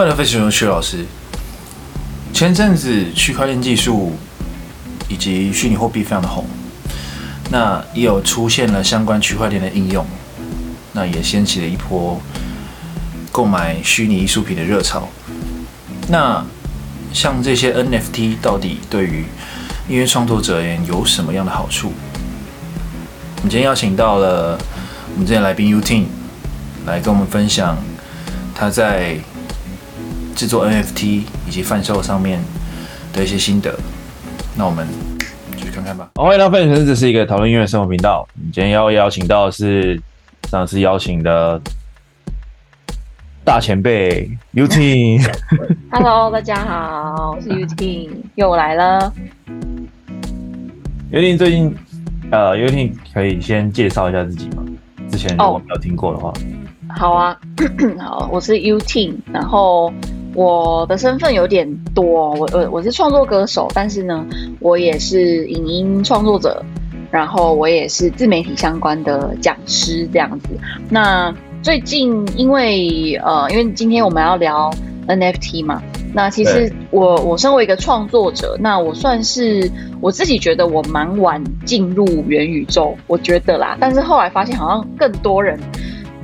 快乐飞行学老师。前阵子区块链技术以及虚拟货币非常的红，那也有出现了相关区块链的应用，那也掀起了一波购买虚拟艺术品的热潮。那像这些 NFT 到底对于音乐创作者而言有什么样的好处？我们今天邀请到了我们今天来宾 UTIN 来跟我们分享他在制作 NFT 以及贩售上面的一些心得。那我们继续看看吧。好，欢迎来到奋起，这是一个讨论音乐生活频道。我们今天要邀请到的是上次邀请的大前辈 UTIN。Hello，大家好，我是 UTIN，又来了。UTIN 最近，呃，UTIN 可以先介绍一下自己吗？之前如果没有听过的话。Oh, 好啊，好，我是 UTIN，然后我的身份有点多，我我我是创作歌手，但是呢，我也是影音创作者，然后我也是自媒体相关的讲师这样子。那最近因为呃，因为今天我们要聊 NFT 嘛。那其实我我身为一个创作者，那我算是我自己觉得我蛮晚进入元宇宙，我觉得啦。但是后来发现好像更多人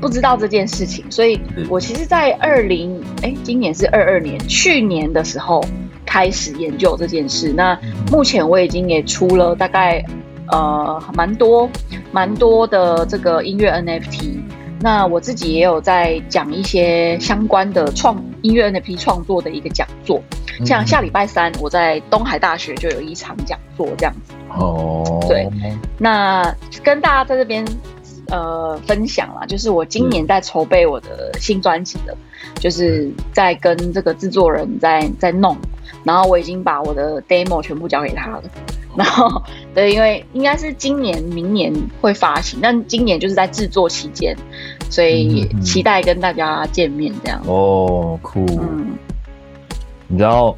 不知道这件事情，所以我其实，在二零哎，今年是二二年，去年的时候开始研究这件事。那目前我已经也出了大概呃蛮多蛮多的这个音乐 NFT。那我自己也有在讲一些相关的创音乐 NFT 创作的一个讲座，像下礼拜三我在东海大学就有一场讲座这样子。哦，对，那跟大家在这边呃分享啦，就是我今年在筹备我的新专辑的，就是在跟这个制作人在在弄，然后我已经把我的 demo 全部交给他了。然后，对，因为应该是今年、明年会发行，但今年就是在制作期间，所以期待跟大家见面这样。哦，酷。嗯，你知道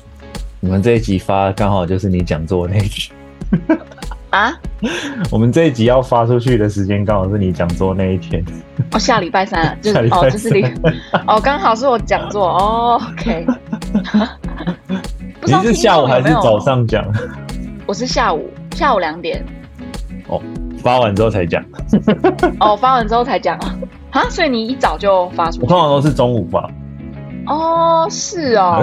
我们这一集发刚好就是你讲座那一集 啊？我们这一集要发出去的时间刚好是你讲座那一天。哦，下礼拜三，就是哦，就是你哦，刚好是我讲座哦。OK。你是下午还是早上讲？我是下午下午两点，哦，发完之后才讲，哦，发完之后才讲啊，哈，所以你一早就发出去？我通常都是中午发。哦，是哦，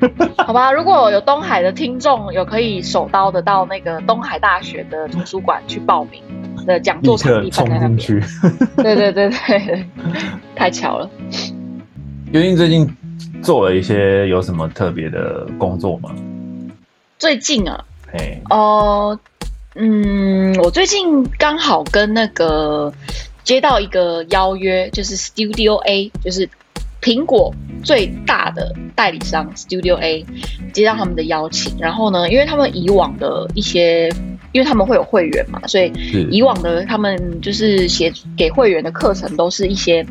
好吧，如果有东海的听众，有可以手刀的到那个东海大学的图书馆去报名的讲座场地，冲进去。对对对对，太巧了。UTIN 最近做了一些有什么特别的工作吗？最近啊。哦，hey. uh, 嗯，我最近刚好跟那个接到一个邀约，就是 Studio A，就是苹果最大的代理商 Studio A，接到他们的邀请。然后呢，因为他们以往的一些，因为他们会有会员嘛，所以以往的他们就是写给会员的课程都是一些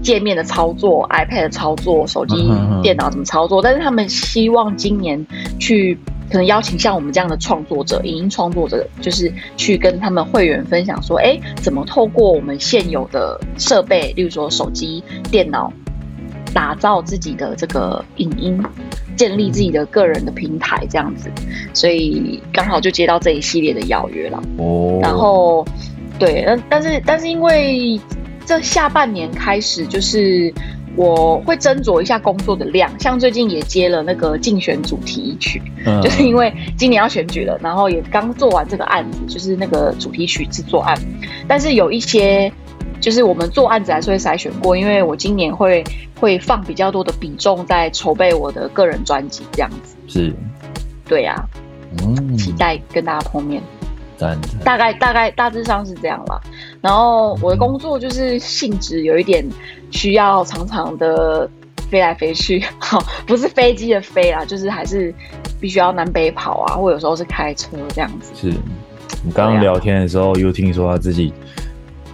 界面的操作、iPad 的操作、手机、电脑怎么操作。但是他们希望今年去。可能邀请像我们这样的创作者、影音创作者，就是去跟他们会员分享说，哎，怎么透过我们现有的设备，例如说手机、电脑，打造自己的这个影音，建立自己的个人的平台，这样子。所以刚好就接到这一系列的邀约了。哦。然后，对，但但是但是因为这下半年开始就是。我会斟酌一下工作的量，像最近也接了那个竞选主题曲，嗯、就是因为今年要选举了，然后也刚做完这个案子，就是那个主题曲制作案。但是有一些，就是我们做案子还是会筛选过，因为我今年会会放比较多的比重在筹备我的个人专辑这样子。是，对呀、啊，嗯，期待跟大家碰面。大概大概大致上是这样啦，然后我的工作就是性质有一点需要常常的飞来飞去，不是飞机的飞啦，就是还是必须要南北跑啊，或有时候是开车这样子。是你刚刚聊天的时候又听说他自己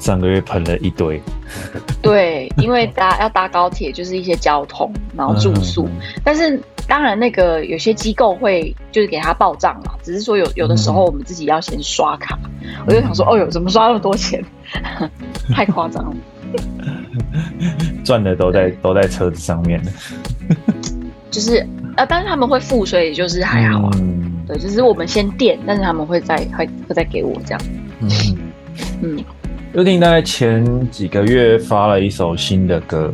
上个月喷了一堆，对，因为搭要搭高铁就是一些交通，然后住宿，但是。当然，那个有些机构会就是给他报账嘛，只是说有有的时候我们自己要先刷卡。嗯、我就想说，哦哟，怎么刷那么多钱？太夸张了。赚的都在都在车子上面就是呃，但是他们会付，所以就是还好啊。嗯、对，就是我们先垫，但是他们会再会会再给我这样。嗯嗯。优汀大概前几个月发了一首新的歌，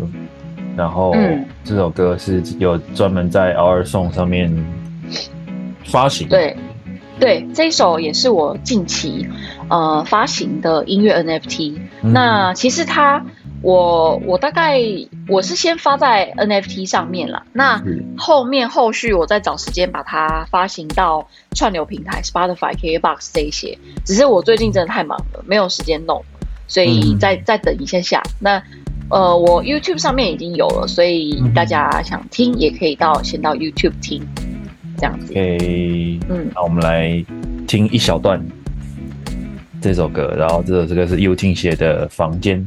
然后这首歌是有专门在 OurSong 上面发行。对对，这一首也是我近期呃发行的音乐 NFT。嗯、那其实它。我我大概我是先发在 NFT 上面了，那后面后续我再找时间把它发行到串流平台 Spotify、KKBOX 这一些。只是我最近真的太忙了，没有时间弄，所以再再等一下下。那呃，我 YouTube 上面已经有了，所以大家想听也可以到先到 YouTube 听，这样子。OK，嗯，那我们来听一小段这首歌，然后这首这个是 U T 写的《房间》。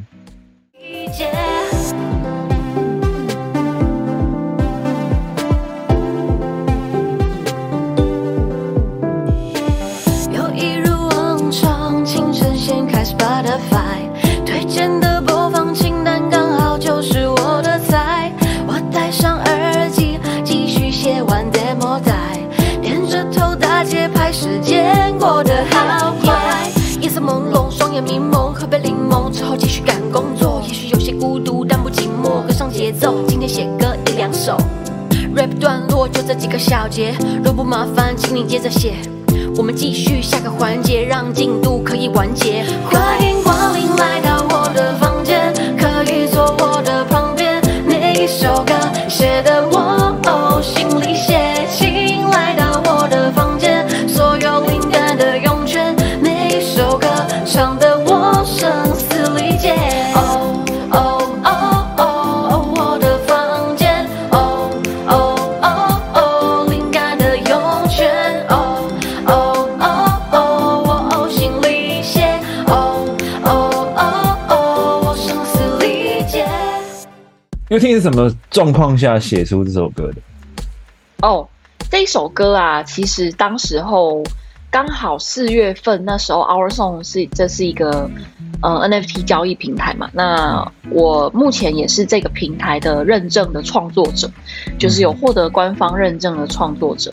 Rap 段落就这几个小节，若不麻烦，请你接着写。我们继续下个环节，让进度可以完结。欢迎光临来到是什么状况下写出这首歌的？哦，这一首歌啊，其实当时候刚好四月份，那时候 OurSong 是这是一个呃 NFT 交易平台嘛。那我目前也是这个平台的认证的创作者，就是有获得官方认证的创作者。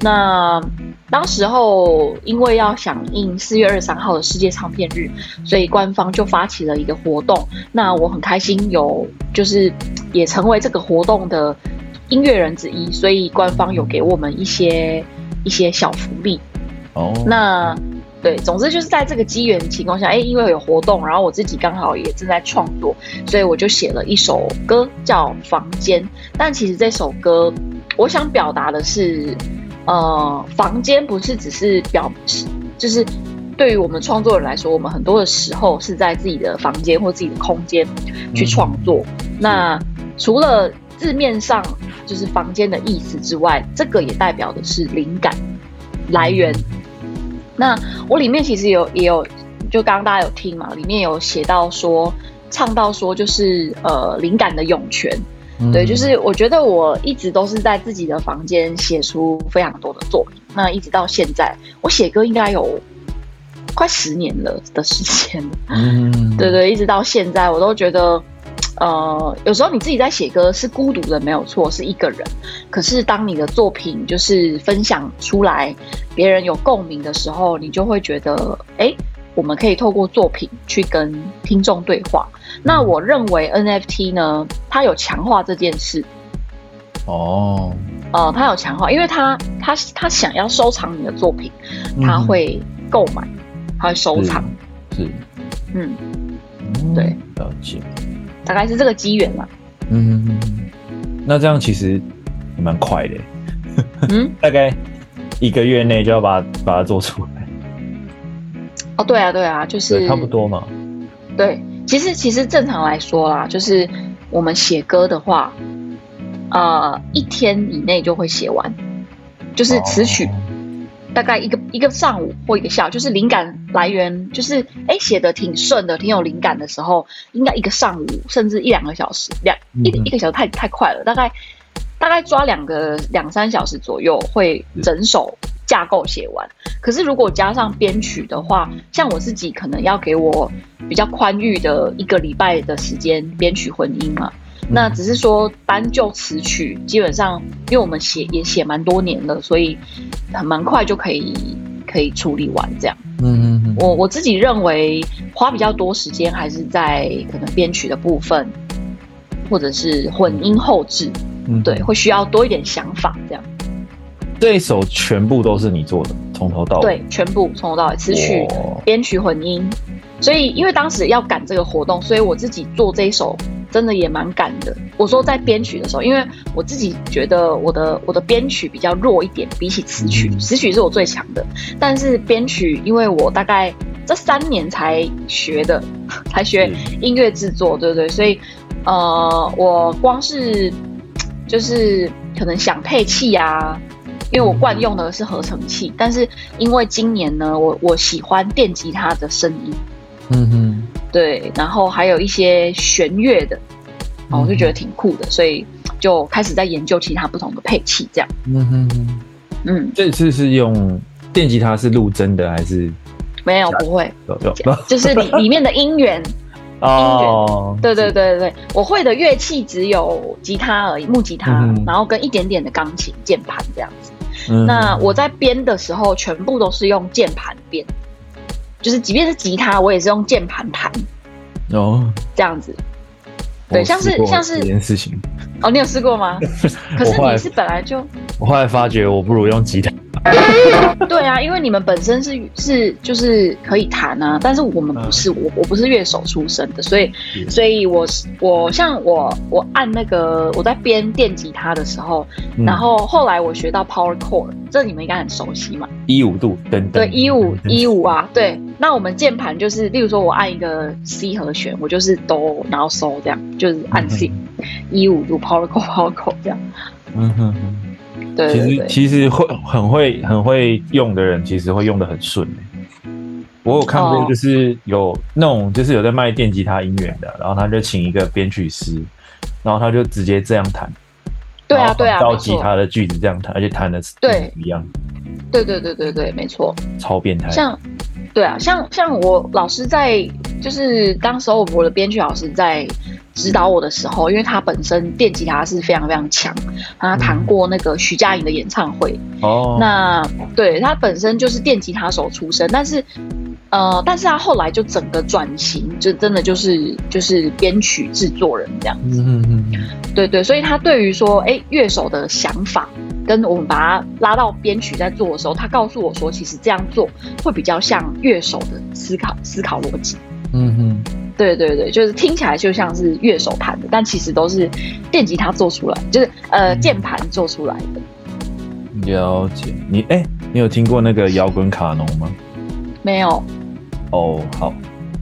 那当时候，因为要响应四月二十三号的世界唱片日，所以官方就发起了一个活动。那我很开心，有就是也成为这个活动的音乐人之一，所以官方有给我们一些一些小福利。哦，那对，总之就是在这个机缘情况下，哎，因为有活动，然后我自己刚好也正在创作，所以我就写了一首歌叫《房间》。但其实这首歌，我想表达的是。呃，房间不是只是表示，就是对于我们创作人来说，我们很多的时候是在自己的房间或自己的空间去创作。嗯、那除了字面上就是房间的意思之外，这个也代表的是灵感来源。那我里面其实有也有，就刚刚大家有听嘛，里面有写到说，唱到说就是呃灵感的涌泉。对，就是我觉得我一直都是在自己的房间写出非常多的作品。那一直到现在，我写歌应该有快十年了的时间。嗯，对对，一直到现在，我都觉得，呃，有时候你自己在写歌是孤独的，没有错，是一个人。可是当你的作品就是分享出来，别人有共鸣的时候，你就会觉得，哎。我们可以透过作品去跟听众对话。那我认为 NFT 呢，它有强化这件事。哦，呃，它有强化，因为它它它想要收藏你的作品，它会购买，它会收藏。是，是嗯，对，了解，大概是这个机缘嘛。嗯，那这样其实也蛮快的。嗯，大概一个月内就要把把它做出来。哦，对啊，对啊，就是差不多嘛。对，其实其实正常来说啦，就是我们写歌的话，呃，一天以内就会写完，就是词曲，哦、大概一个一个上午或一个下午，就是灵感来源，就是哎写的挺顺的，挺有灵感的时候，应该一个上午甚至一两个小时，两一一个小时太太快了，大概大概抓两个两三小时左右会整首架构写完。可是如果加上编曲的话，像我自己可能要给我比较宽裕的一个礼拜的时间编曲混音嘛。那只是说单就词曲，基本上因为我们写也写蛮多年了，所以很蛮快就可以可以处理完这样。嗯嗯嗯。我我自己认为花比较多时间还是在可能编曲的部分，或者是混音后制。嗯，对，会需要多一点想法这样。这一首全部都是你做的，从头到尾。对，全部从头到尾，词曲、编曲、混音。所以因为当时要赶这个活动，所以我自己做这一首。真的也蛮赶的。我说在编曲的时候，因为我自己觉得我的我的编曲比较弱一点，比起词曲，词曲是我最强的。但是编曲，因为我大概这三年才学的，才学音乐制作，对不对？所以呃，我光是就是可能想配器啊，因为我惯用的是合成器，但是因为今年呢，我我喜欢电吉他的声音，嗯哼。对，然后还有一些弦乐的，哦，我就觉得挺酷的，所以就开始在研究其他不同的配器，这样。嗯哼，嗯，这次是用电吉他是录真的还是？没有，不会，有有，就是里里面的音源。哦，对对对对，我会的乐器只有吉他而已，木吉他，然后跟一点点的钢琴键盘这样子。那我在编的时候，全部都是用键盘编。就是，即便是吉他，我也是用键盘弹哦，这样子。对，像是像是这件事情。哦，你有试过吗？可是你是本来就……我后来发觉，我不如用吉他。对啊，因为你们本身是是就是可以弹啊，但是我们不是，我我不是乐手出身的，所以所以我是我像我我按那个我在编电吉他的时候，然后后来我学到 power chord，这你们应该很熟悉嘛，一五度等等，对一五一五啊，对，那我们键盘就是，例如说我按一个 C 和弦，我就是哆，然后嗦这样，就是按 C 一五度 power chord power chord 这样，嗯哼哼。其实其实会很会很会用的人，其实会用的很顺。我有看过，就是有那种就是有在卖电吉他音源的，然后他就请一个编曲师，然后他就直接这样弹。对啊对啊，照吉他的句子这样弹，而且弹的是对一样。对对对对对，没错。超变态。像对啊，像像我老师在，就是当时候我的编曲老师在。指导我的时候，因为他本身电吉他是非常非常强，他弹过那个徐佳莹的演唱会。哦，那对他本身就是电吉他手出身，但是呃，但是他后来就整个转型，就真的就是就是编曲制作人这样子。嗯嗯嗯，对对，所以他对于说，哎，乐手的想法跟我们把他拉到编曲在做的时候，他告诉我说，其实这样做会比较像乐手的思考思考逻辑。嗯哼。对对对，就是听起来就像是乐手弹的，但其实都是电吉他做出来，就是呃键盘做出来的。了解你哎，你有听过那个摇滚卡农吗？没有。哦，好，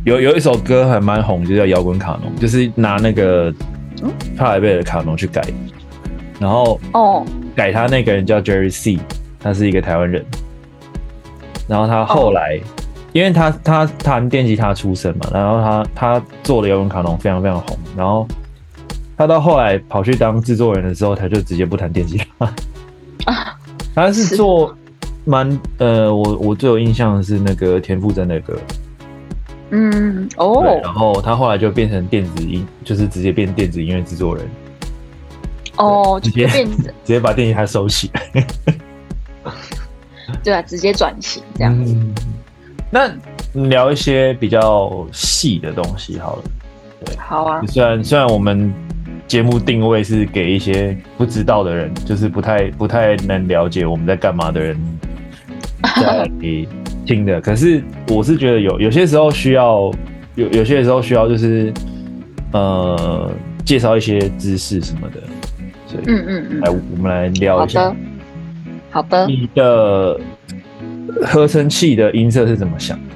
有有一首歌还蛮红，就叫摇滚卡农，就是拿那个帕莱贝的卡农去改，然后哦改他那个人叫 Jerry C，他是一个台湾人，然后他后来。哦因为他他弹电吉他出身嘛，然后他他做的摇滚卡农非常非常红，然后他到后来跑去当制作人的时候，他就直接不弹电吉他。啊，他是做蛮呃，我我最有印象的是那个田馥甄的歌，嗯哦，然后他后来就变成电子音，就是直接变电子音乐制作人，哦，直接变 直接把电吉他收起。来，对啊，直接转型这样子。嗯那聊一些比较细的东西好了，对，好啊。虽然虽然我们节目定位是给一些不知道的人，就是不太不太能了解我们在干嘛的人在听的，可是我是觉得有有些时候需要有有些时候需要就是呃介绍一些知识什么的，所以嗯嗯嗯，来我们来聊一下，好的，好的，你的。合成器的音色是怎么想的？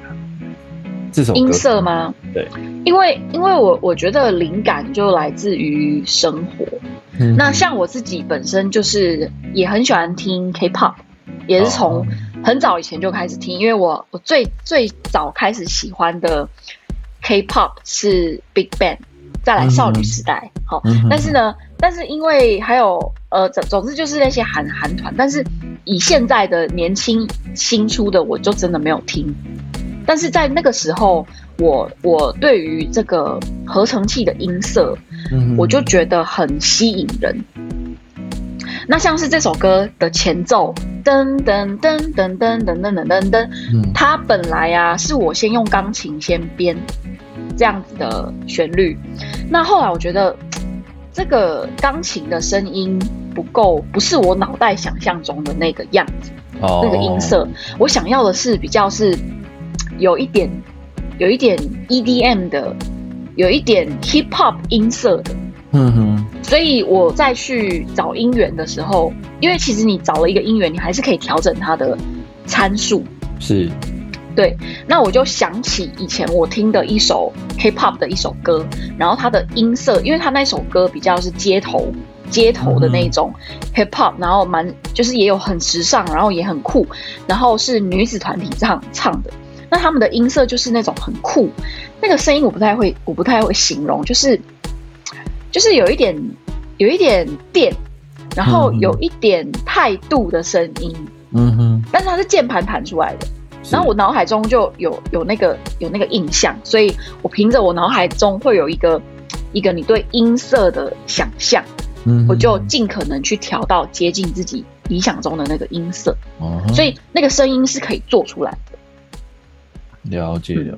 这首音色吗？对，因为因为我我觉得灵感就来自于生活。嗯、那像我自己本身就是也很喜欢听 K-pop，也是从很早以前就开始听。因为我我最最早开始喜欢的 K-pop 是 Big Bang，再来少女时代。好、嗯，但是呢，但是因为还有呃总总之就是那些韩韩团，但是。以现在的年轻新出的，我就真的没有听。但是在那个时候，我我对于这个合成器的音色，嗯，我就觉得很吸引人。那像是这首歌的前奏，噔噔噔噔噔噔噔噔噔噔，它本来啊是我先用钢琴先编这样子的旋律，那后来我觉得这个钢琴的声音不够，不是我脑袋想象中的那个样子，那个音色，我想要的是比较是有一点有一点 EDM 的，有一点 Hip Hop 音色的。嗯哼，所以我再去找音源的时候，因为其实你找了一个音源，你还是可以调整它的参数。是，对。那我就想起以前我听的一首 Hip Hop 的一首歌，然后它的音色，因为它那首歌比较是街头街头的那种 Hip Hop，然后蛮就是也有很时尚，然后也很酷，然后是女子团体唱唱的，那他们的音色就是那种很酷，那个声音我不太会，我不太会形容，就是。就是有一点，有一点电，然后有一点态度的声音，嗯哼，但是它是键盘弹出来的，然后我脑海中就有有那个有那个印象，所以我凭着我脑海中会有一个一个你对音色的想象，嗯，我就尽可能去调到接近自己理想中的那个音色，哦，所以那个声音是可以做出来的。了解了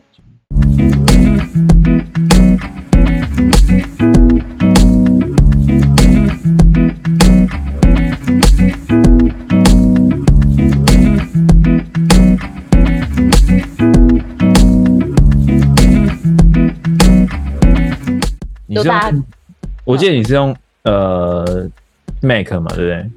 你是用？我记得你是用呃 Mac 嘛，对不对？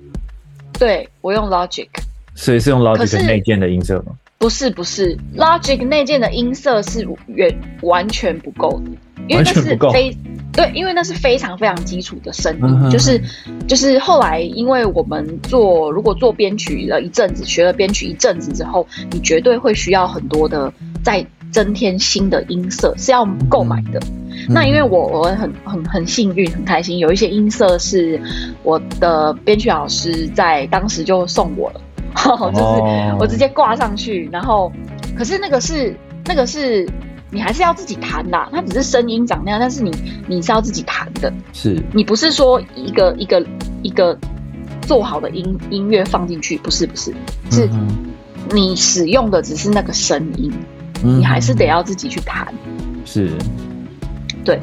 对，我用 Logic。所以是用 Logic 内建的音色吗？不是不是，Logic 内建的音色是远完全不够的，因为那是非对，因为那是非常非常基础的声音，嗯、就是就是后来因为我们做如果做编曲了一阵子，学了编曲一阵子之后，你绝对会需要很多的再增添新的音色是要购买的。嗯、那因为我我很很很幸运很开心，有一些音色是我的编曲老师在当时就送我了。就是我直接挂上去，然后，可是那个是那个是你还是要自己弹的，它只是声音长那样，但是你你是要自己弹的，是。你不是说一个一个一个做好的音音乐放进去，不是不是，是你使用的只是那个声音，你还是得要自己去弹，是，对。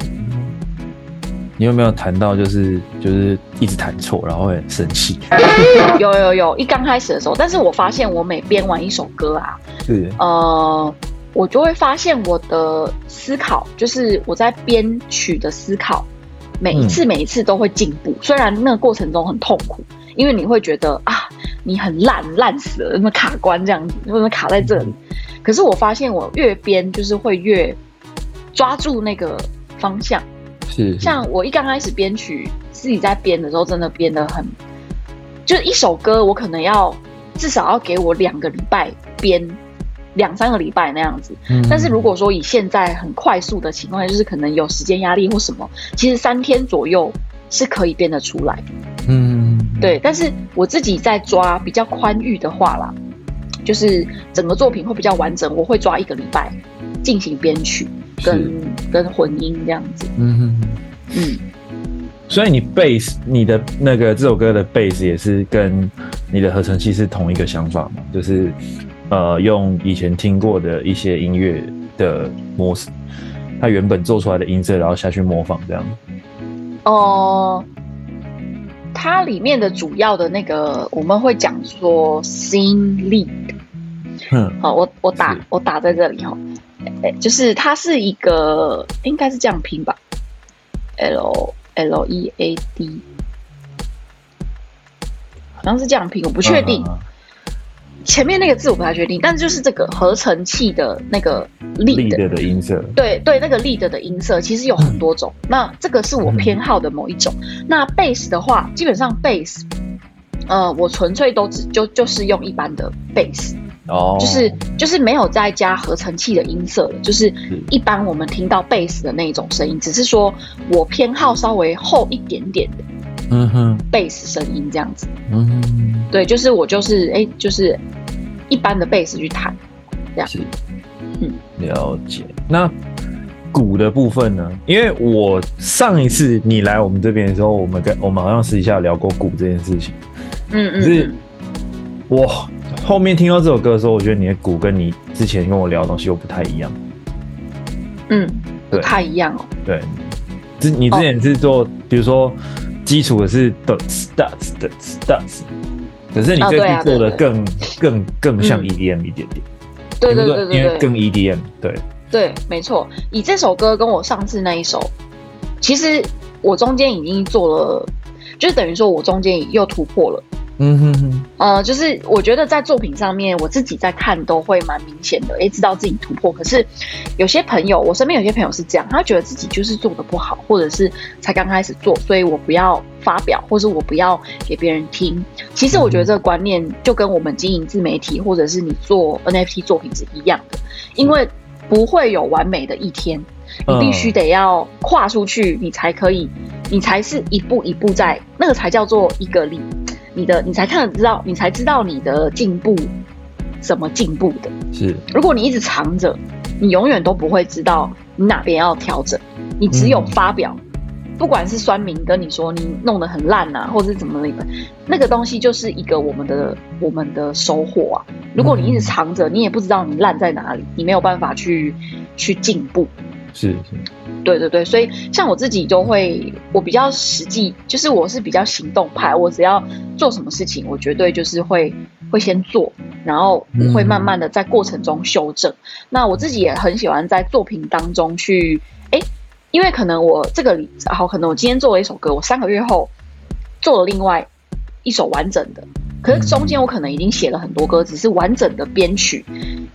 你有没有谈到就是就是一直弹错，然后会很生气？有有有，一刚开始的时候，但是我发现我每编完一首歌啊，是呃，我就会发现我的思考，就是我在编曲的思考，每一次每一次都会进步。嗯、虽然那个过程中很痛苦，因为你会觉得啊，你很烂烂死了，那么卡关这样子，为什么卡在这里？嗯、可是我发现我越编就是会越抓住那个方向。是像我一刚开始编曲，自己在编的时候，真的编得很，就是一首歌，我可能要至少要给我两个礼拜编，两三个礼拜那样子。嗯。但是如果说以现在很快速的情况下，就是可能有时间压力或什么，其实三天左右是可以编得出来。嗯。对，但是我自己在抓比较宽裕的话啦，就是整个作品会比较完整，我会抓一个礼拜进行编曲。跟跟混音这样子，嗯哼嗯，所以你贝斯，你的那个这首歌的贝斯也是跟你的合成器是同一个想法吗？就是呃，用以前听过的一些音乐的模式，它原本做出来的音色，然后下去模仿这样。哦、呃，它里面的主要的那个我们会讲说 scene lead，嗯，好，我我打我打在这里哈。就是它是一个，应该是这样拼吧，L L E A D，好像是这样拼，我不确定。Uh. 前面那个字我不太确定，但是就是这个合成器的那个 lead, lead 的音色，对对，那个 lead 的音色其实有很多种。嗯、那这个是我偏好的某一种。嗯、那 bass 的话，基本上 bass，呃，我纯粹都只就就是用一般的 bass。哦、oh.，就是就是没有再加合成器的音色了，就是一般我们听到贝斯的那种声音，只是说我偏好稍微厚一点点的，嗯哼，贝斯声音这样子，嗯哼，对，就是我就是哎、欸，就是一般的贝斯去弹，这样，是，嗯，了解。那鼓的部分呢？因为我上一次你来我们这边的时候，我们跟我们好像私底下聊过鼓这件事情，嗯嗯，是，我后面听到这首歌的时候，我觉得你的鼓跟你之前跟我聊的东西又不太一样，嗯，不太一样哦，对。之你之前是做，比如说基础的是的 starts 的 starts，可是你这次做的更更更像 EDM 一点点，对对对对，因为更 EDM，对。对，没错。以这首歌跟我上次那一首，其实我中间已经做了，就是等于说我中间又突破了。嗯哼哼，呃，就是我觉得在作品上面，我自己在看都会蛮明显的，也，知道自己突破。可是有些朋友，我身边有些朋友是这样，他觉得自己就是做的不好，或者是才刚开始做，所以我不要发表，或是我不要给别人听。其实我觉得这个观念就跟我们经营自媒体，或者是你做 NFT 作品是一样的，因为不会有完美的一天，你必须得要跨出去，你才可以，你才是一步一步在，那个才叫做一个力。你的你才看得知道，你才知道你的进步怎么进步的。是，如果你一直藏着，你永远都不会知道你哪边要调整。你只有发表，嗯、不管是酸民跟你说你弄得很烂啊，或者是怎么的，那个东西就是一个我们的我们的收获啊。如果你一直藏着，你也不知道你烂在哪里，你没有办法去去进步。是是，对对对，所以像我自己就会，我比较实际，就是我是比较行动派，我只要做什么事情，我绝对就是会会先做，然后会慢慢的在过程中修正。那我自己也很喜欢在作品当中去，哎，因为可能我这个好，可能我今天做了一首歌，我三个月后做了另外一首完整的。可是中间我可能已经写了很多歌，只是完整的编曲，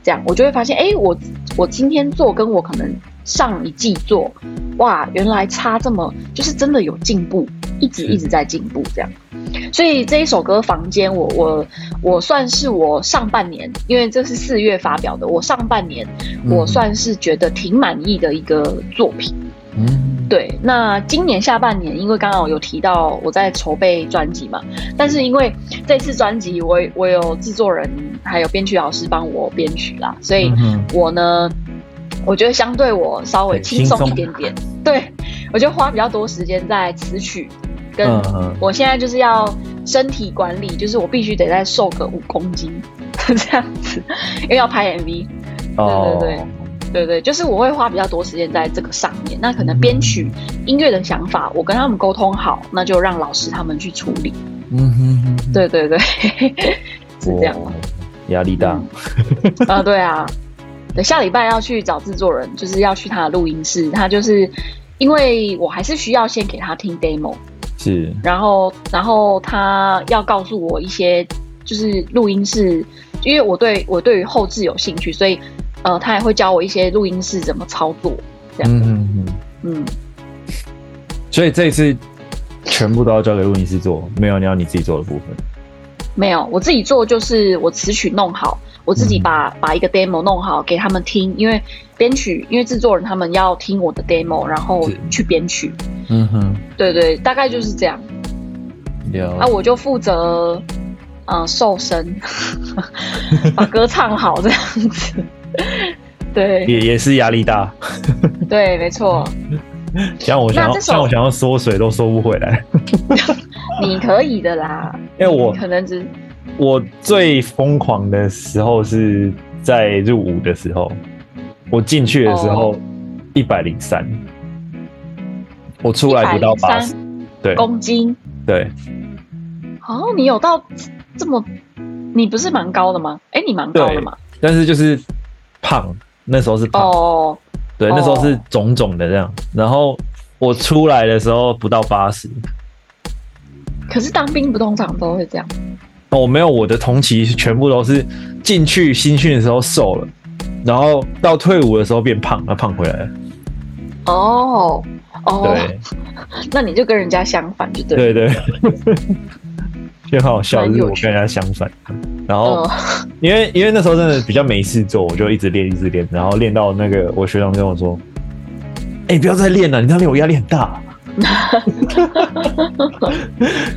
这样我就会发现，哎，我我今天做跟我可能上一季做，哇，原来差这么，就是真的有进步，一直一直在进步这样。所以这一首歌《房间》我，我我算是我上半年，因为这是四月发表的，我上半年我算是觉得挺满意的一个作品。嗯。对，那今年下半年，因为刚刚有提到我在筹备专辑嘛，但是因为这次专辑我我有制作人还有编曲老师帮我编曲啦，所以我呢，我觉得相对我稍微轻松一点点。对，我就花比较多时间在词曲，跟我现在就是要身体管理，就是我必须得再瘦个五公斤 这样子，因为要拍 MV。对对对。对对，就是我会花比较多时间在这个上面。那可能编曲音乐的想法，我跟他们沟通好，那就让老师他们去处理。嗯哼哼，对对对，是这样。压力大。嗯、啊，对啊。等下礼拜要去找制作人，就是要去他的录音室。他就是因为我还是需要先给他听 demo，是。然后，然后他要告诉我一些，就是录音室，因为我对我对于后置有兴趣，所以。呃，他也会教我一些录音室怎么操作，这样。嗯嗯嗯。嗯，所以这一次全部都要交给录音室做，没有你要你自己做的部分。没有，我自己做就是我词曲弄好，我自己把、嗯、把一个 demo 弄好给他们听，因为编曲，因为制作人他们要听我的 demo，然后去编曲。嗯哼。对对，大概就是这样。有。那我就负责嗯、呃、瘦身，把歌唱好这样子。对，也也是压力大。对，没错。像我想要，像我想要缩水都缩不回来。你可以的啦，因为我可能只我最疯狂的时候是在入伍的时候，我进去的时候一百零三，我出来不到八十，对，公斤，对。哦，你有到这么？你不是蛮高的吗？哎，你蛮高的嘛。但是就是。胖，那时候是胖，oh, 对，oh. 那时候是肿肿的这样。然后我出来的时候不到八十，可是当兵不通常都会这样。哦，没有，我的同期全部都是进去新训的时候瘦了，然后到退伍的时候变胖，那胖回来了。哦哦，对，那你就跟人家相反，就对。对对。就很好笑，就是我跟人家相反，然后因为因为那时候真的比较没事做，我就一直练一直练，然后练到那个我学长跟我说：“哎、欸，不要再练了，你这样练我压力很大。”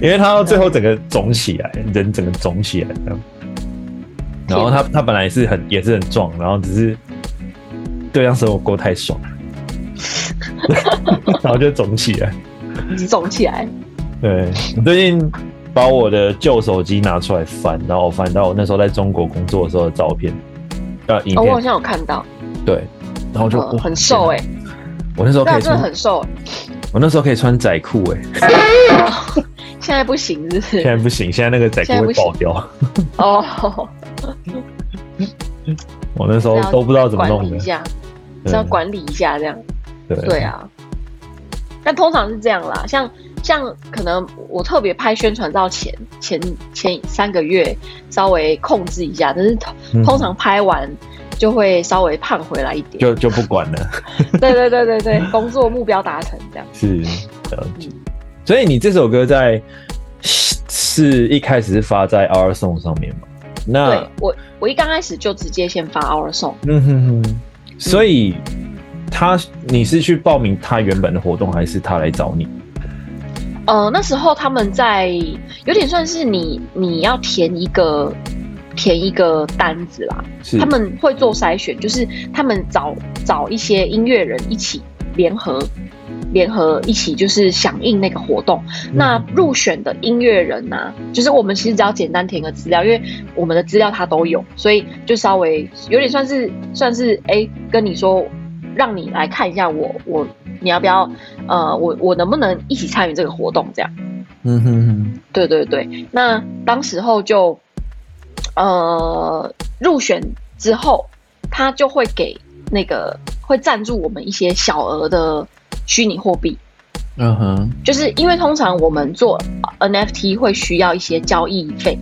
因为他到最后整个肿起来，人整个肿起来这样。然后他他本来是很也是很壮，然后只是对方生活过太爽，然后就肿起来，肿起来。对，我最近把我的旧手机拿出来翻，然后我翻到我那时候在中国工作的时候的照片，呃，影片，哦，我好像有看到。对，然后就、呃、很瘦哎、欸，我那时候可以穿，真的很瘦、欸。我那时候可以穿窄裤哎，现在不行是不是？现在不行，现在那个窄裤会爆掉。哦。我那时候都不知道怎么弄的，是要管理一下这样。对对啊，但通常是这样啦，像像可能我特别拍宣传照前前前三个月稍微控制一下，但是通通常拍完就会稍微胖回来一点，就就不管了。对对对对对，工作目标达成这样。是了解。所以你这首歌在是一开始是发在 Our Song 上面吗？那对我，我一刚开始就直接先发 Our Song。嗯哼哼，所以他你是去报名他原本的活动，还是他来找你？呃，那时候他们在有点算是你你要填一个填一个单子啦，他们会做筛选，就是他们找找一些音乐人一起联合。联合一起就是响应那个活动，那入选的音乐人呐、啊，就是我们其实只要简单填个资料，因为我们的资料他都有，所以就稍微有点算是算是哎、欸，跟你说，让你来看一下我我你要不要呃，我我能不能一起参与这个活动这样？嗯哼哼，对对对，那当时候就呃入选之后，他就会给那个会赞助我们一些小额的。虚拟货币，嗯哼，就是因为通常我们做 NFT 会需要一些交易费，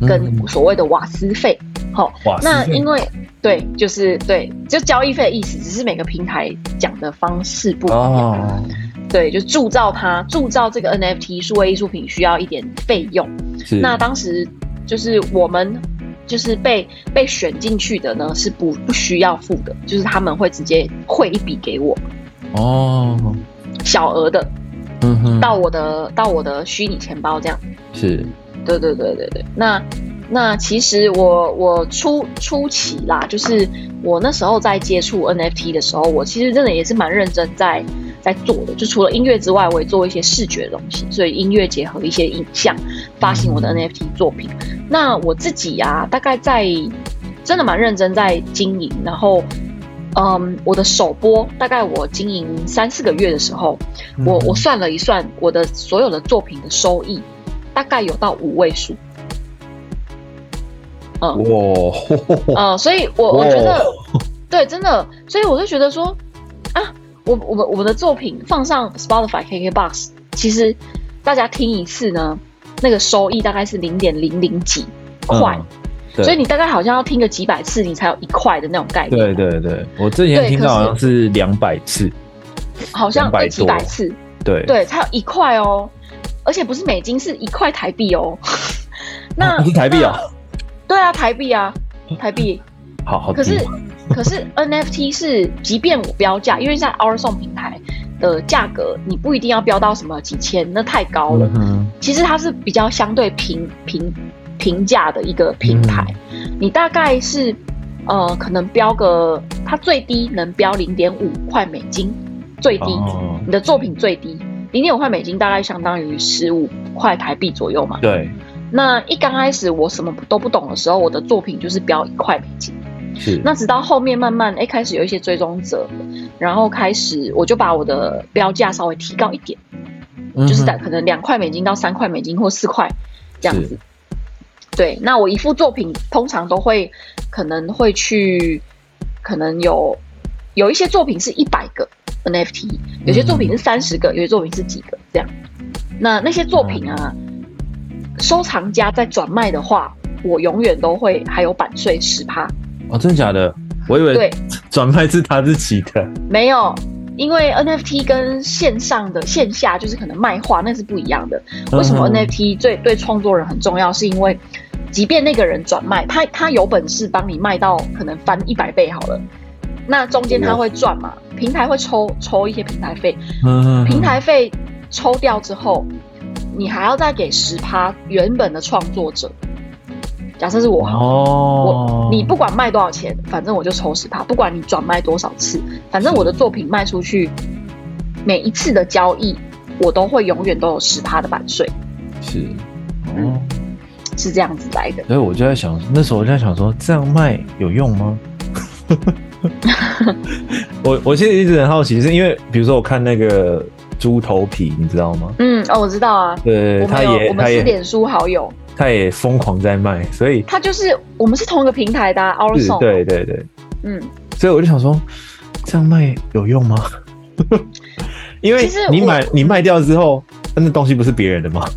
跟所谓的瓦斯费，好、嗯，那因为对，就是对，就交易费的意思，只是每个平台讲的方式不一样，哦、对，就铸造它，铸造这个 NFT 数位艺术品需要一点费用，那当时就是我们就是被被选进去的呢，是不不需要付的，就是他们会直接汇一笔给我。哦，小额的，嗯哼，到我的到我的虚拟钱包这样，是，对对对对对。那那其实我我初初期啦，就是我那时候在接触 NFT 的时候，我其实真的也是蛮认真在在做的。就除了音乐之外，我也做一些视觉的东西，所以音乐结合一些影像，发行我的 NFT 作品。嗯、那我自己呀、啊，大概在真的蛮认真在经营，然后。嗯，我的首播大概我经营三四个月的时候，嗯、我我算了一算，我的所有的作品的收益大概有到五位数。嗯，哇，嗯，所以我我觉得，对，真的，所以我就觉得说，啊，我我们我们的作品放上 Spotify、KKBox，其实大家听一次呢，那个收益大概是零点零零几块。嗯所以你大概好像要听个几百次，你才有一块的那种概念。对对对，我之前听到好像是两百次，好像百几百次。对对，才有一块哦，而且不是美金，是一块台币哦。那不是台币啊？对啊，台币啊，台币。好好。可是可是 NFT 是，即便我标价，因为在 OurSong 平台的价格，你不一定要标到什么几千，那太高了。嗯。其实它是比较相对平平。平价的一个平台，嗯、你大概是呃，可能标个它最低能标零点五块美金，最低，哦、你的作品最低零点五块美金，大概相当于十五块台币左右嘛。对。那一刚开始我什么都不懂的时候，我的作品就是标一块美金。是。那直到后面慢慢哎、欸、开始有一些追踪者，然后开始我就把我的标价稍微提高一点，嗯、就是在可能两块美金到三块美金或四块这样子。对，那我一幅作品通常都会可能会去，可能有有一些作品是一百个 NFT，有些作品是三十个，有些作品是几个这样。那那些作品啊，收藏家在转卖的话，我永远都会还有版税十趴。哦，真的假的？我以为对转卖是他自己的，没有。因为 NFT 跟线上的线下就是可能卖画那是不一样的。为什么 NFT 最对创作人很重要？是因为即便那个人转卖，他他有本事帮你卖到可能翻一百倍好了，那中间他会赚嘛？平台会抽抽一些平台费，平台费抽掉之后，你还要再给十趴原本的创作者。假设是我，哦、我你不管卖多少钱，反正我就抽十趴。不管你转卖多少次，反正我的作品卖出去，每一次的交易，我都会永远都有十趴的版税。是，哦、嗯，是这样子来的。所以我就在想，那时候我就在想说，这样卖有用吗？我我其实一直很好奇，是因为比如说我看那个猪头皮，你知道吗？嗯，哦，我知道啊。对，他也，我们是脸书好友。他也疯狂在卖，所以他就是我们是同一个平台的。对对对，嗯，所以我就想说，这样卖有用吗？因为你买你卖掉之后，那东西不是别人的吗？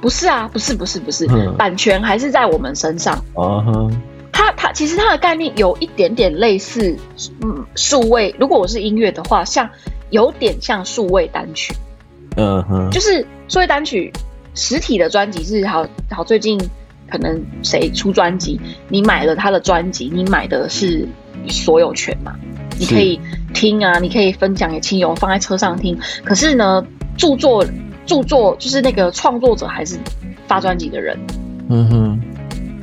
不是啊，不是不是不是，嗯、版权还是在我们身上。啊哈，它它其实它的概念有一点点类似，嗯，数位。如果我是音乐的话，像有点像数位单曲。嗯哼，就是数位单曲。实体的专辑是好好，最近可能谁出专辑，你买了他的专辑，你买的是所有权嘛？你可以听啊，你可以分享给亲友，放在车上听。可是呢，著作著作就是那个创作者还是发专辑的人，嗯哼，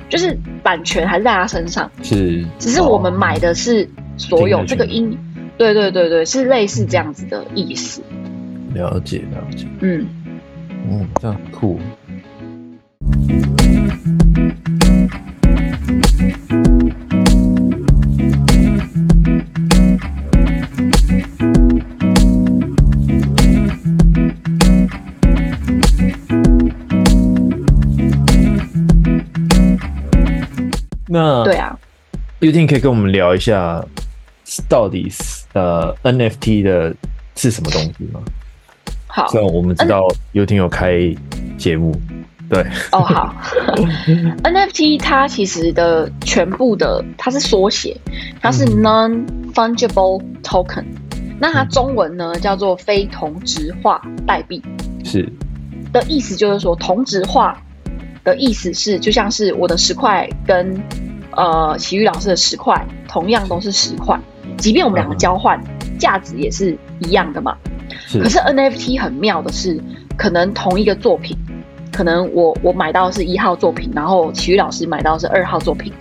就是版权还是在他身上，是，只是我们买的是所有这个音，对对对对，是类似这样子的意思。了解了解，嗯。嗯，这样酷。那对啊，Yuting 可以跟我们聊一下，到底呃 NFT 的是什么东西吗？好，虽然我们知道 Yuting 有开节目，对。哦，好，NFT 它其实的全部的它是缩写，它是 Non-Fungible Token，那它中文呢叫做非同质化代币，是。的意思就是说同质化的意思是就像是我的十块跟呃奇遇老师的十块同样都是十块，即便我们两个交换价值也是一样的嘛。可是 NFT 很妙的是，可能同一个作品，可能我我买到的是一号作品，然后奇遇老师买到的是二号作品，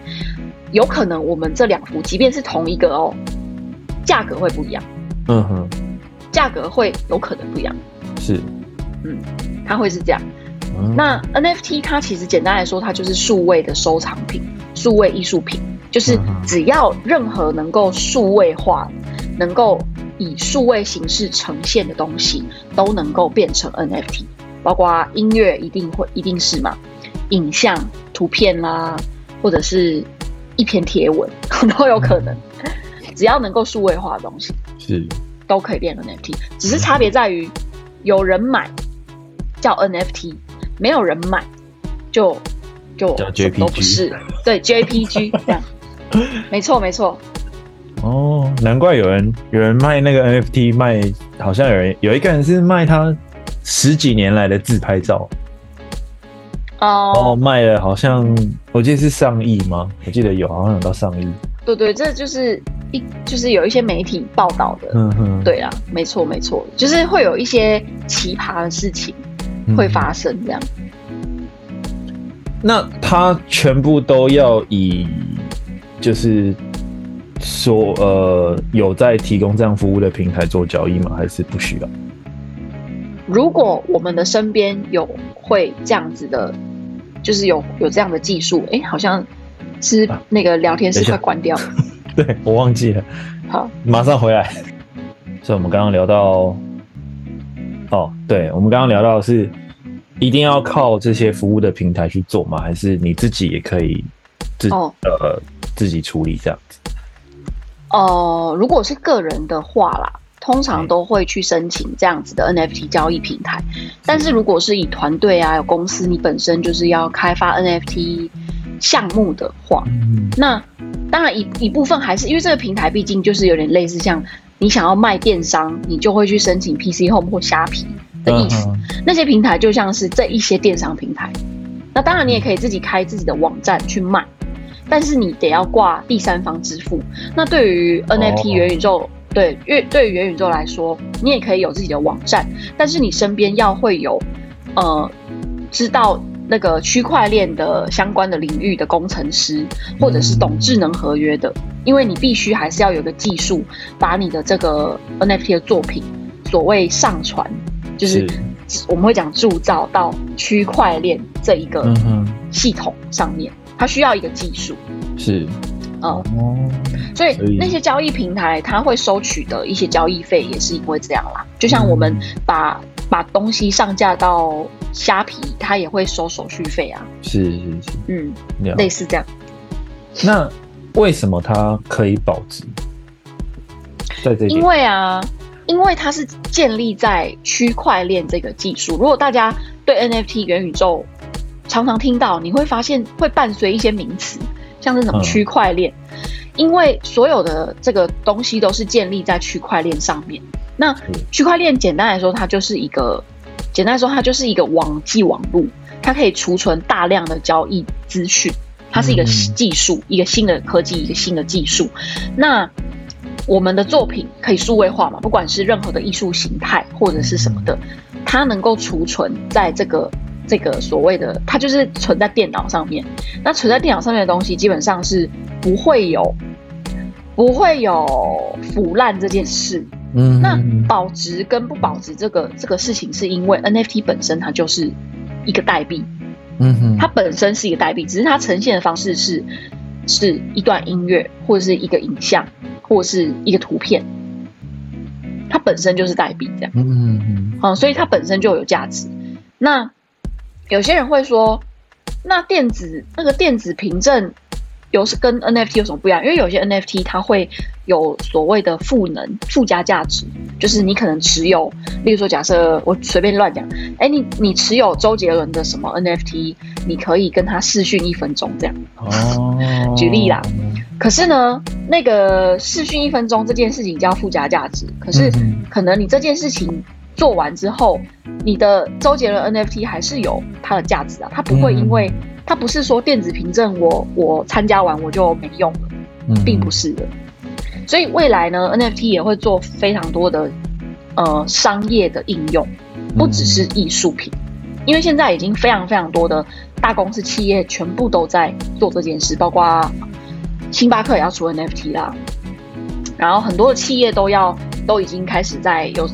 有可能我们这两幅即便是同一个哦，价格会不一样。嗯哼，价格会有可能不一样。是，嗯，它会是这样。嗯、那 NFT 它其实简单来说，它就是数位的收藏品，数位艺术品，就是只要任何能够数位化，能够。以数位形式呈现的东西都能够变成 NFT，包括音乐一定会一定是嘛，影像、图片啦，或者是一篇贴文 都有可能，只要能够数位化的东西是。都可以变 NFT，只是差别在于有人买叫 NFT，没有人买就就都不是。对 JPG 这样，没错没错。哦，难怪有人有人卖那个 NFT，卖好像有人有一个人是卖他十几年来的自拍照，哦，哦，卖了好像我记得是上亿吗？我记得有，好像有到上亿。对对，这就是一就是有一些媒体报道的，嗯哼，对啊，没错没错，就是会有一些奇葩的事情会发生这样。嗯、那他全部都要以就是。说呃，有在提供这样服务的平台做交易吗？还是不需要？如果我们的身边有会这样子的，就是有有这样的技术，哎、欸，好像是那个聊天室快关掉了。对，我忘记了。好，马上回来。所以我们刚刚聊到，哦，对，我们刚刚聊到的是一定要靠这些服务的平台去做吗？还是你自己也可以自、哦、呃自己处理这样子？呃，如果是个人的话啦，通常都会去申请这样子的 NFT 交易平台。但是如果是以团队啊，有公司，你本身就是要开发 NFT 项目的话，那当然一一部分还是因为这个平台毕竟就是有点类似像你想要卖电商，你就会去申请 PC Home 或虾皮的意思。那些平台就像是这一些电商平台。那当然你也可以自己开自己的网站去卖。但是你得要挂第三方支付。那对于 NFT 元宇宙对，因对于元宇宙来说，你也可以有自己的网站，但是你身边要会有，呃，知道那个区块链的相关的领域的工程师，或者是懂智能合约的，嗯、因为你必须还是要有个技术，把你的这个 NFT 的作品，所谓上传，就是我们会讲铸造到区块链这一个系统上面，它需要一个技术，是。哦，所以那些交易平台，它会收取的一些交易费，也是因为这样啦。就像我们把、嗯、把东西上架到虾皮，它也会收手续费啊。是是是，嗯，类似这样。那为什么它可以保值？在这里，因为啊，因为它是建立在区块链这个技术。如果大家对 NFT 元宇宙常常听到，你会发现会伴随一些名词。像这种区块链，因为所有的这个东西都是建立在区块链上面。那区块链简单来说，它就是一个简单来说，它就是一个网际网路，它可以储存大量的交易资讯。它是一个技术，一个新的科技，一个新的技术。那我们的作品可以数位化嘛？不管是任何的艺术形态或者是什么的，它能够储存在这个。这个所谓的，它就是存在电脑上面。那存在电脑上面的东西，基本上是不会有不会有腐烂这件事。嗯，那保值跟不保值这个这个事情，是因为 NFT 本身它就是一个代币。嗯哼，它本身是一个代币，只是它呈现的方式是是一段音乐，或者是一个影像，或者是一个图片。它本身就是代币，这样。嗯嗯嗯。所以它本身就有价值。那有些人会说，那电子那个电子凭证有是跟 NFT 有什么不一样？因为有些 NFT 它会有所谓的赋能、附加价值，就是你可能持有，例如说，假设我随便乱讲，哎，你你持有周杰伦的什么 NFT，你可以跟他视讯一分钟这样。哦，举例啦。可是呢，那个视讯一分钟这件事情叫附加价值，可是可能你这件事情。做完之后，你的周杰伦 NFT 还是有它的价值啊，它不会因为它不是说电子凭证我我参加完我就没用了，并不是的。所以未来呢，NFT 也会做非常多的呃商业的应用，不只是艺术品，因为现在已经非常非常多的大公司企业全部都在做这件事，包括星巴克也要出 NFT 啦，然后很多的企业都要都已经开始在有。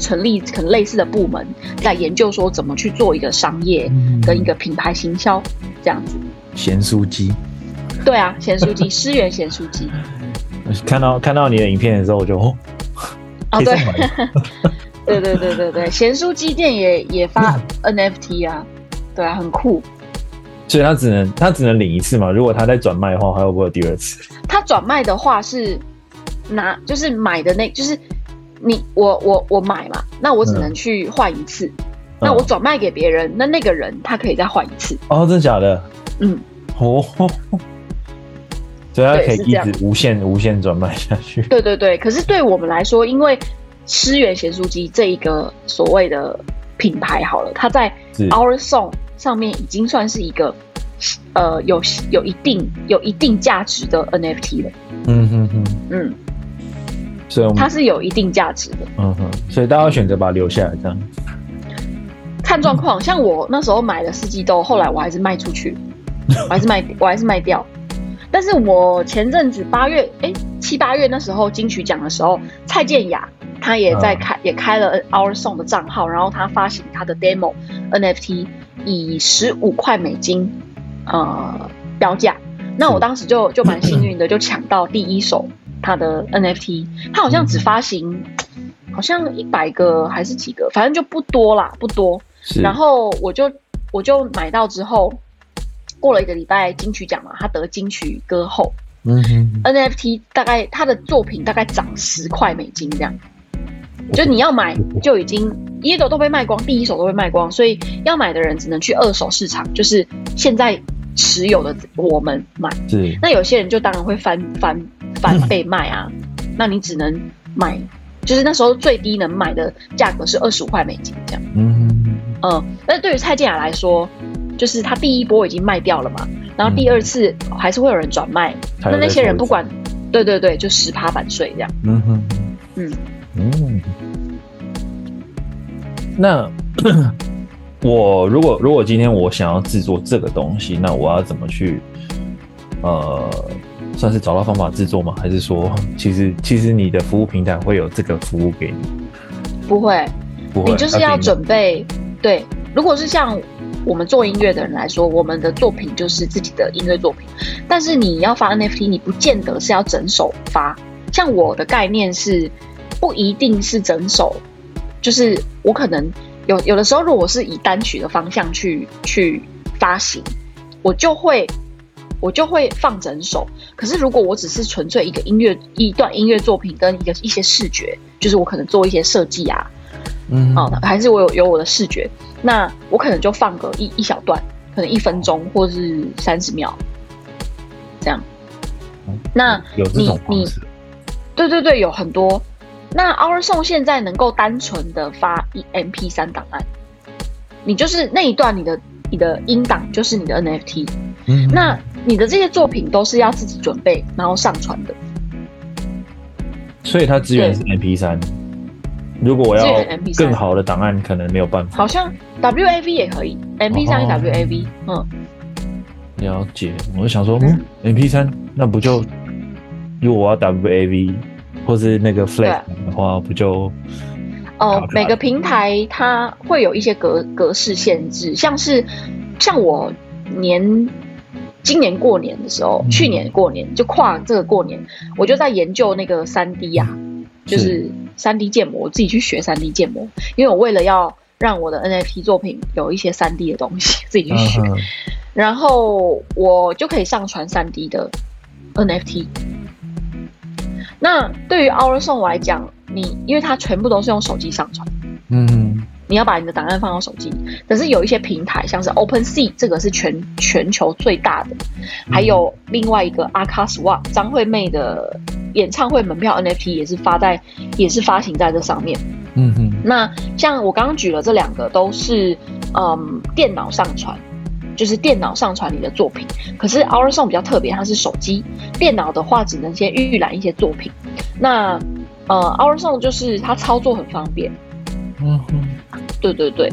成立可能类似的部门，在研究说怎么去做一个商业跟一个品牌行销这样子。咸酥鸡，对啊，咸酥鸡，思源咸酥鸡。看到看到你的影片的时候，我就哦，哦 对，对对对对对，咸酥鸡店也也发 NFT 啊，对啊，很酷。所以他只能他只能领一次嘛？如果他再转卖的话，还会不会有第二次？他转卖的话是拿就是买的那，就是。你我我我买嘛，那我只能去换一次。嗯、那我转卖给别人，那那个人他可以再换一次。哦，真的假的？嗯。哦。所以他可以一直无限无限转卖下去。对对对，可是对我们来说，因为思源咸酥鸡这一个所谓的品牌好了，它在 Our Song 上面已经算是一个呃有有一定有一定价值的 NFT 了。嗯哼哼。嗯。所以它是有一定价值的，嗯哼，所以大家选择把它留下来，这样看状况。像我那时候买的四季豆，后来我还是卖出去，我还是卖，我还是卖掉。但是我前阵子八月，哎、欸，七八月那时候金曲奖的时候，蔡健雅她也在开，也开了 Our Song 的账号，然后她发行她的 Demo NFT，以十五块美金呃标价。那我当时就就蛮幸运的，就抢到第一手。他的 NFT，他好像只发行，嗯、好像一百个还是几个，反正就不多啦，不多。然后我就我就买到之后，过了一个礼拜，金曲奖嘛，他得金曲歌后。嗯哼，NFT 大概他的作品大概涨十块美金这样，就你要买就已经一手都被卖光，第一手都被卖光，所以要买的人只能去二手市场，就是现在持有的我们买。是，那有些人就当然会翻翻。翻倍卖啊，那你只能买，就是那时候最低能买的价格是二十五块美金这样。嗯嗯，但是对于蔡健雅来说，就是他第一波已经卖掉了嘛，然后第二次还是会有人转卖，那那些人不管，对对对，就十趴版税这样。嗯哼，嗯嗯。那 我如果如果今天我想要制作这个东西，那我要怎么去呃，算是找到方法制作吗？还是说，其实其实你的服务平台会有这个服务给你？不会，不会，你就是要准备。对，如果是像我们做音乐的人来说，我们的作品就是自己的音乐作品。但是你要发 NFT，你不见得是要整首发。像我的概念是，不一定是整首，就是我可能有有的时候，如果是以单曲的方向去去发行，我就会。我就会放整首，可是如果我只是纯粹一个音乐一段音乐作品跟一个一些视觉，就是我可能做一些设计啊，嗯，啊，还是我有有我的视觉，那我可能就放个一一小段，可能一分钟或是三十秒，这样。那有这种方式？对对对，有很多。那 Our Song 现在能够单纯的发一 MP3 档案，你就是那一段你的你的音档就是你的 NFT，嗯，那。你的这些作品都是要自己准备，然后上传的。所以它资源是 MP3。如果我要更好的档案，可能没有办法。好像 WAV 也可以，MP3 WAV，嗯。了解，我就想说，嗯，MP 三那不就，如果我要 WAV 或是那个 FLAC 的话，不就？哦，每个平台它会有一些格格式限制，像是像我年。今年过年的时候，去年过年就跨这个过年，我就在研究那个三 D 呀，就是三 D 建模，我自己去学三 D 建模，因为我为了要让我的 NFT 作品有一些三 D 的东西，自己去学，然后我就可以上传三 D 的 NFT。那对于 Our Song 来讲，你因为它全部都是用手机上传，嗯。你要把你的档案放到手机，可是有一些平台，像是 OpenSea，这个是全全球最大的，还有另外一个 akaSwap 张惠妹的演唱会门票 NFT 也是发在，也是发行在这上面。嗯哼。那像我刚刚举了这两个，都是嗯电脑上传，就是电脑上传你的作品。可是 Our Song 比较特别，它是手机，电脑的话只能先预览一些作品。那呃 Our Song 就是它操作很方便。嗯哼。对对对，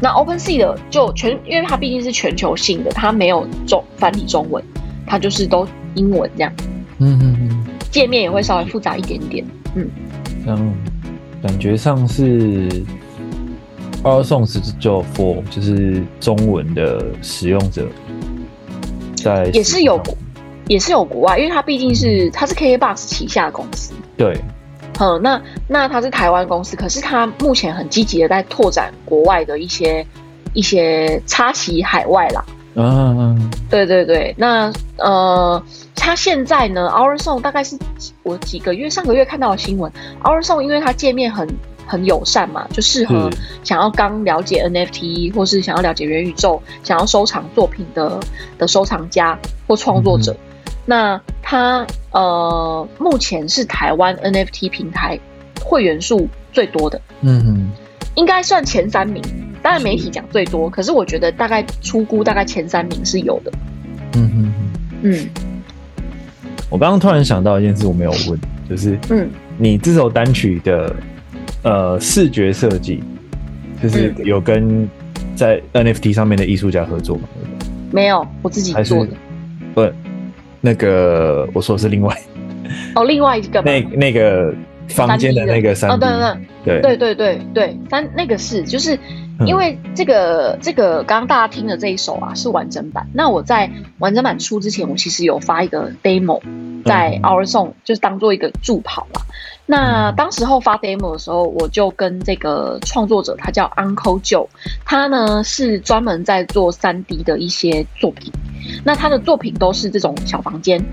那 OpenSea 的就全，因为它毕竟是全球性的，它没有中繁体中文，它就是都英文这样。嗯嗯嗯，界面也会稍微复杂一点点。嗯，嗯感觉上是 Our Song 是就 for 就是中文的使用者在也是有也是有国外，因为它毕竟是它是 KKBOX 旗下的公司。对。嗯，那那它是台湾公司，可是它目前很积极的在拓展国外的一些一些插旗海外啦。嗯嗯，对对对，那呃，它现在呢，Our Song 大概是我几个月上个月看到的新闻，Our Song 因为它界面很很友善嘛，就适合想要刚了解 NFT 或是想要了解元宇宙、想要收藏作品的的收藏家或创作者。嗯那它呃，目前是台湾 NFT 平台会员数最多的，嗯哼，应该算前三名。当然媒体讲最多，可是我觉得大概出估大概前三名是有的。嗯哼嗯。我刚刚突然想到一件事，我没有问，就是嗯，你这首单曲的呃视觉设计，就是有跟在 NFT 上面的艺术家合作吗？没有，我自己做的。不。那个我说的是另外哦，另外一个那那个房间的那个三哦，对对对对对对三那个是就是因为这个、嗯、这个刚刚大家听的这一首啊是完整版，那我在完整版出之前，我其实有发一个 demo 在 Our Song，就是当做一个助跑嘛。那当时候发 demo 的时候，我就跟这个创作者，他叫 Uncle Joe，他呢是专门在做三 D 的一些作品。那他的作品都是这种小房间，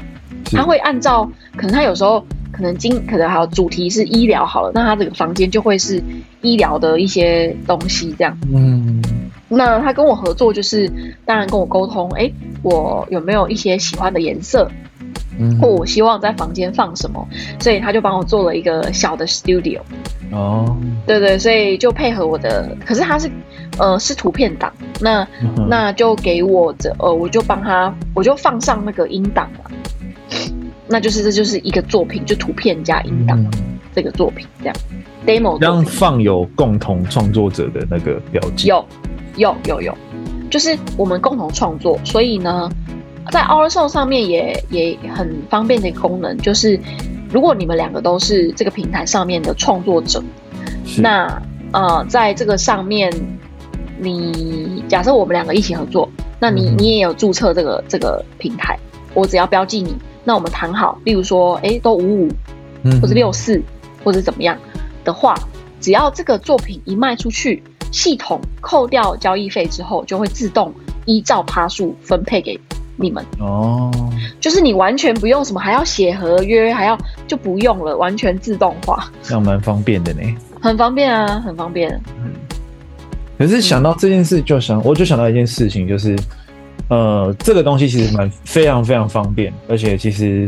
他会按照可能他有时候可能今可能还有主题是医疗好了，那他这个房间就会是医疗的一些东西这样。嗯，那他跟我合作就是当然跟我沟通，哎，我有没有一些喜欢的颜色，或我希望在房间放什么，所以他就帮我做了一个小的 studio。哦，对对，所以就配合我的，可是他是。呃，是图片档，那、嗯、那就给我这，呃，我就帮他，我就放上那个音档嘛，那就是这就是一个作品，就图片加音档。这个作品，这样。Demo 这样放有共同创作者的那个标记，有有有有，就是我们共同创作，所以呢，在 OurSong 上面也也很方便的一个功能，就是如果你们两个都是这个平台上面的创作者，那呃，在这个上面，你假设我们两个一起合作，那你、嗯、你也有注册这个这个平台，我只要标记你，那我们谈好，例如说，哎、欸，都五五，或者六四。或者怎么样的话，只要这个作品一卖出去，系统扣掉交易费之后，就会自动依照趴数分配给你们。哦，就是你完全不用什么，还要写合约，还要就不用了，完全自动化，这样蛮方便的呢。很方便啊，很方便。嗯。可是想到这件事，就想我就想到一件事情，就是呃，这个东西其实蛮非常非常方便，而且其实。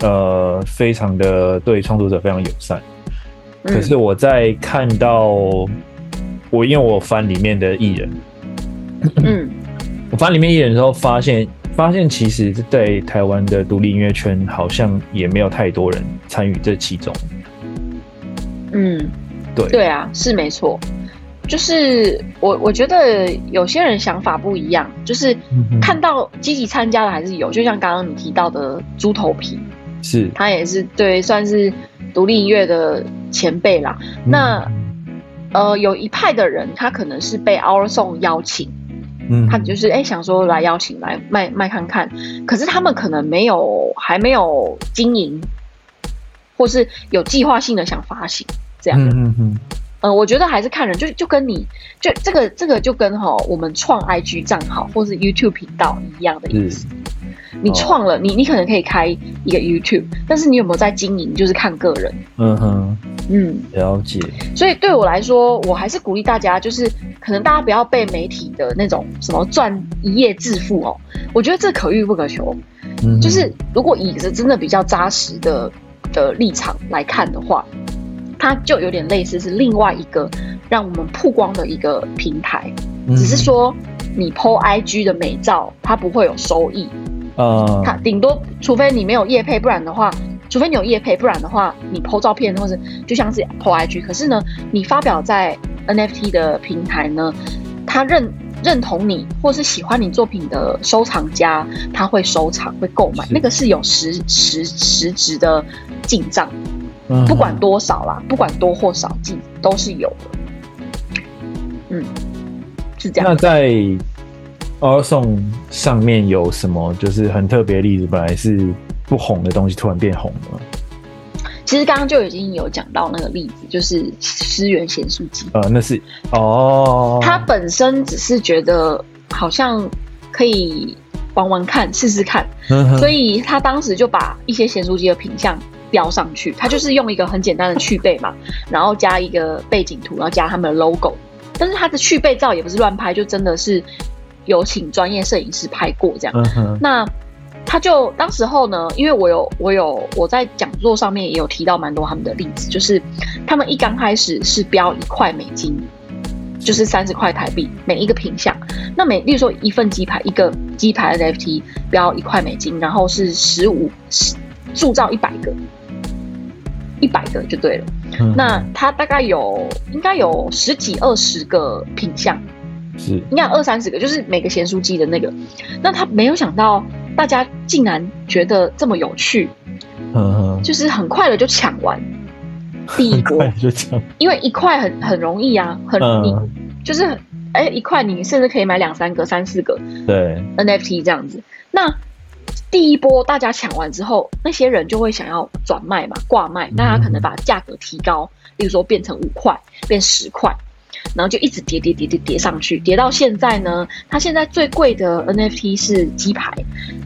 呃，非常的对创作者非常友善。可是我在看到我，因为我翻里面的艺人，嗯，我翻里面艺人的时候，发现发现其实在台湾的独立音乐圈，好像也没有太多人参与这其中。嗯，对，对啊，是没错。就是我我觉得有些人想法不一样，就是看到积极参加的还是有，就像刚刚你提到的猪头皮。是，他也是对，算是独立音乐的前辈啦。嗯、那呃，有一派的人，他可能是被 OurSong 邀请，嗯，他就是哎、欸、想说来邀请来卖卖看看，可是他们可能没有还没有经营，或是有计划性的想发行这样的。嗯嗯嗯。呃，我觉得还是看人，就就跟你就这个这个就跟哈我们创 IG 账号或是 YouTube 频道一样的意思。你创了，你你可能可以开一个 YouTube，但是你有没有在经营，就是看个人。嗯哼，嗯，了解。所以对我来说，我还是鼓励大家，就是可能大家不要被媒体的那种什么赚一夜致富哦，我觉得这可遇不可求。嗯，就是如果以着真的比较扎实的的立场来看的话，它就有点类似是另外一个让我们曝光的一个平台，只是说你 PO IG 的美照，它不会有收益。呃，它顶多，除非你没有业配，不然的话，除非你有业配，不然的话，你 po 照片或者就像是 po IG，可是呢，你发表在 NFT 的平台呢，他认认同你或是喜欢你作品的收藏家，他会收藏会购买，那个是有实实实质的进账，不管多少啦，不管多或少记都是有的，嗯，是这样。那在。OurSong 上面有什么就是很特别的例子？本来是不红的东西，突然变红了。其实刚刚就已经有讲到那个例子，就是思源咸酥鸡。呃，那是哦。他本身只是觉得好像可以玩玩看，试试看，嗯，所以他当时就把一些咸酥鸡的品项标上去。他就是用一个很简单的去背嘛，然后加一个背景图，然后加他们的 logo。但是他的去背照也不是乱拍，就真的是。有请专业摄影师拍过这样，嗯、那他就当时候呢，因为我有我有我在讲座上面也有提到蛮多他们的例子，就是他们一刚开始是标一块美金，就是三十块台币每一个品项。那每例如说一份鸡排，一个鸡排 NFT 标一块美金，然后是十五十铸造一百个，一百个就对了。嗯、那它大概有应该有十几二十个品相。是，应该有二三十个，就是每个咸酥鸡的那个。那他没有想到，大家竟然觉得这么有趣，嗯，就是很快的就抢完第一波，就抢，因为一块很很容易啊，很你就是哎、欸、一块你甚至可以买两三个、三四个，对 NFT 这样子。那第一波大家抢完之后，那些人就会想要转卖嘛，挂卖，那他可能把价格提高，例如说变成五块，变十块。然后就一直叠叠叠叠叠上去，叠到现在呢，它现在最贵的 NFT 是鸡排，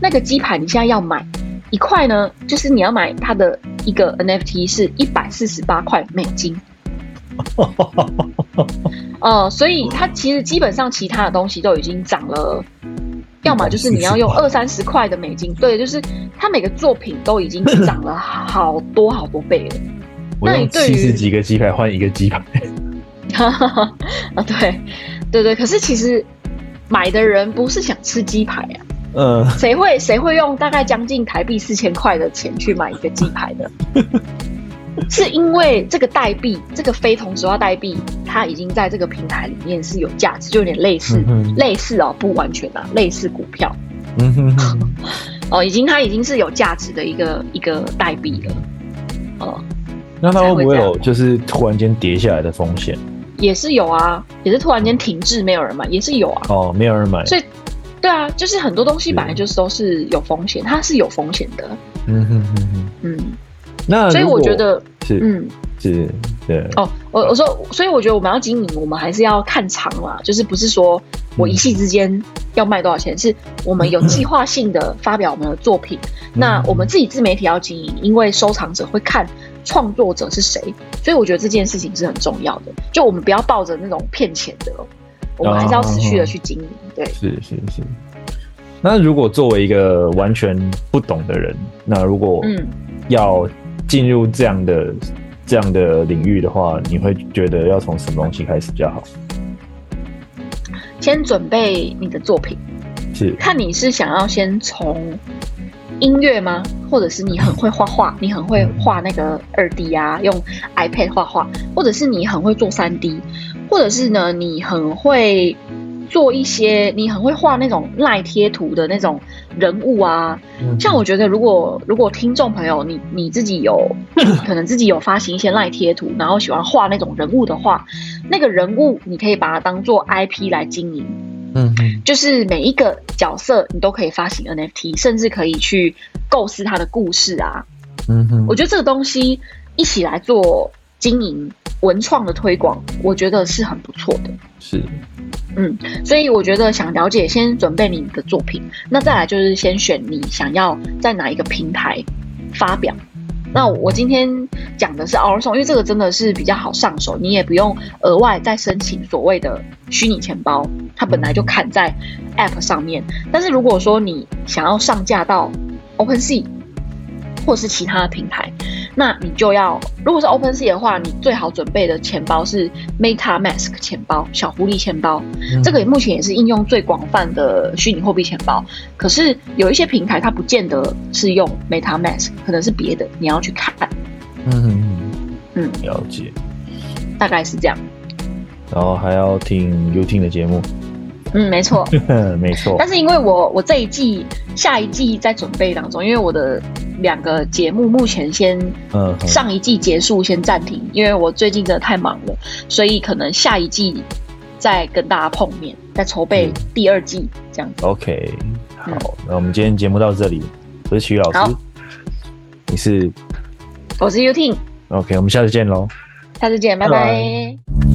那个鸡排你现在要买一块呢，就是你要买它的一个 NFT 是一百四十八块美金。呃，所以它其实基本上其他的东西都已经涨了，要么就是你要用二三十块的美金，对，就是他每个作品都已经涨了好多好多倍了。我用七十几个鸡排换一个鸡排。啊，对，对对，可是其实买的人不是想吃鸡排啊，嗯，谁会谁会用大概将近台币四千块的钱去买一个鸡排的？是因为这个代币，这个非同质化代币，它已经在这个平台里面是有价值，就有点类似，嗯、类似哦，不完全啊，类似股票。嗯哼，哼，哦，已经它已经是有价值的一个一个代币了。哦，那它会不会有就是突然间跌下来的风险？也是有啊，也是突然间停滞，没有人买，也是有啊。哦，没有人买，所以对啊，就是很多东西本来就是都是有风险，它是有风险的。嗯哼哼哼，嗯。那所以我觉得是，嗯，是，对。哦，我我说，所以我觉得我们要经营，我们还是要看长嘛，就是不是说我一夕之间要卖多少钱，嗯、是我们有计划性的发表我们的作品。嗯、那我们自己自媒体要经营，因为收藏者会看创作者是谁，所以我觉得这件事情是很重要的。就我们不要抱着那种骗钱的，我们还是要持续的去经营。对，是是是。那如果作为一个完全不懂的人，那如果嗯要。进入这样的这样的领域的话，你会觉得要从什么东西开始比较好？先准备你的作品，是看你是想要先从音乐吗？或者是你很会画画，你很会画那个二 D 啊，用 iPad 画画，或者是你很会做三 D，或者是呢，你很会。做一些你很会画那种赖贴图的那种人物啊，像我觉得如果如果听众朋友你你自己有 可能自己有发行一些赖贴图，然后喜欢画那种人物的话，那个人物你可以把它当做 IP 来经营，嗯，就是每一个角色你都可以发行 NFT，甚至可以去构思他的故事啊，嗯哼，我觉得这个东西一起来做经营文创的推广，我觉得是很不错的，是。嗯，所以我觉得想了解，先准备你的作品，那再来就是先选你想要在哪一个平台发表。那我今天讲的是 OurSong，因为这个真的是比较好上手，你也不用额外再申请所谓的虚拟钱包，它本来就砍在 App 上面。但是如果说你想要上架到 OpenSea 或是其他的平台，那你就要，如果是 OpenSea 的话，你最好准备的钱包是 MetaMask 钱包，小狐狸钱包。嗯、这个目前也是应用最广泛的虚拟货币钱包。可是有一些平台它不见得是用 MetaMask，可能是别的，你要去看。嗯嗯嗯，了解。大概是这样。然后还要听 YouTing 的节目。嗯，没错，没错。但是因为我我这一季、下一季在准备当中，因为我的。两个节目目前先，上一季结束先暂停，因为我最近真的太忙了，所以可能下一季再跟大家碰面，再筹备第二季这样子。OK，好，那我们今天节目到这里，我是徐老师，你是，我是 Yuting。OK，我们下次见喽，下次见，拜拜。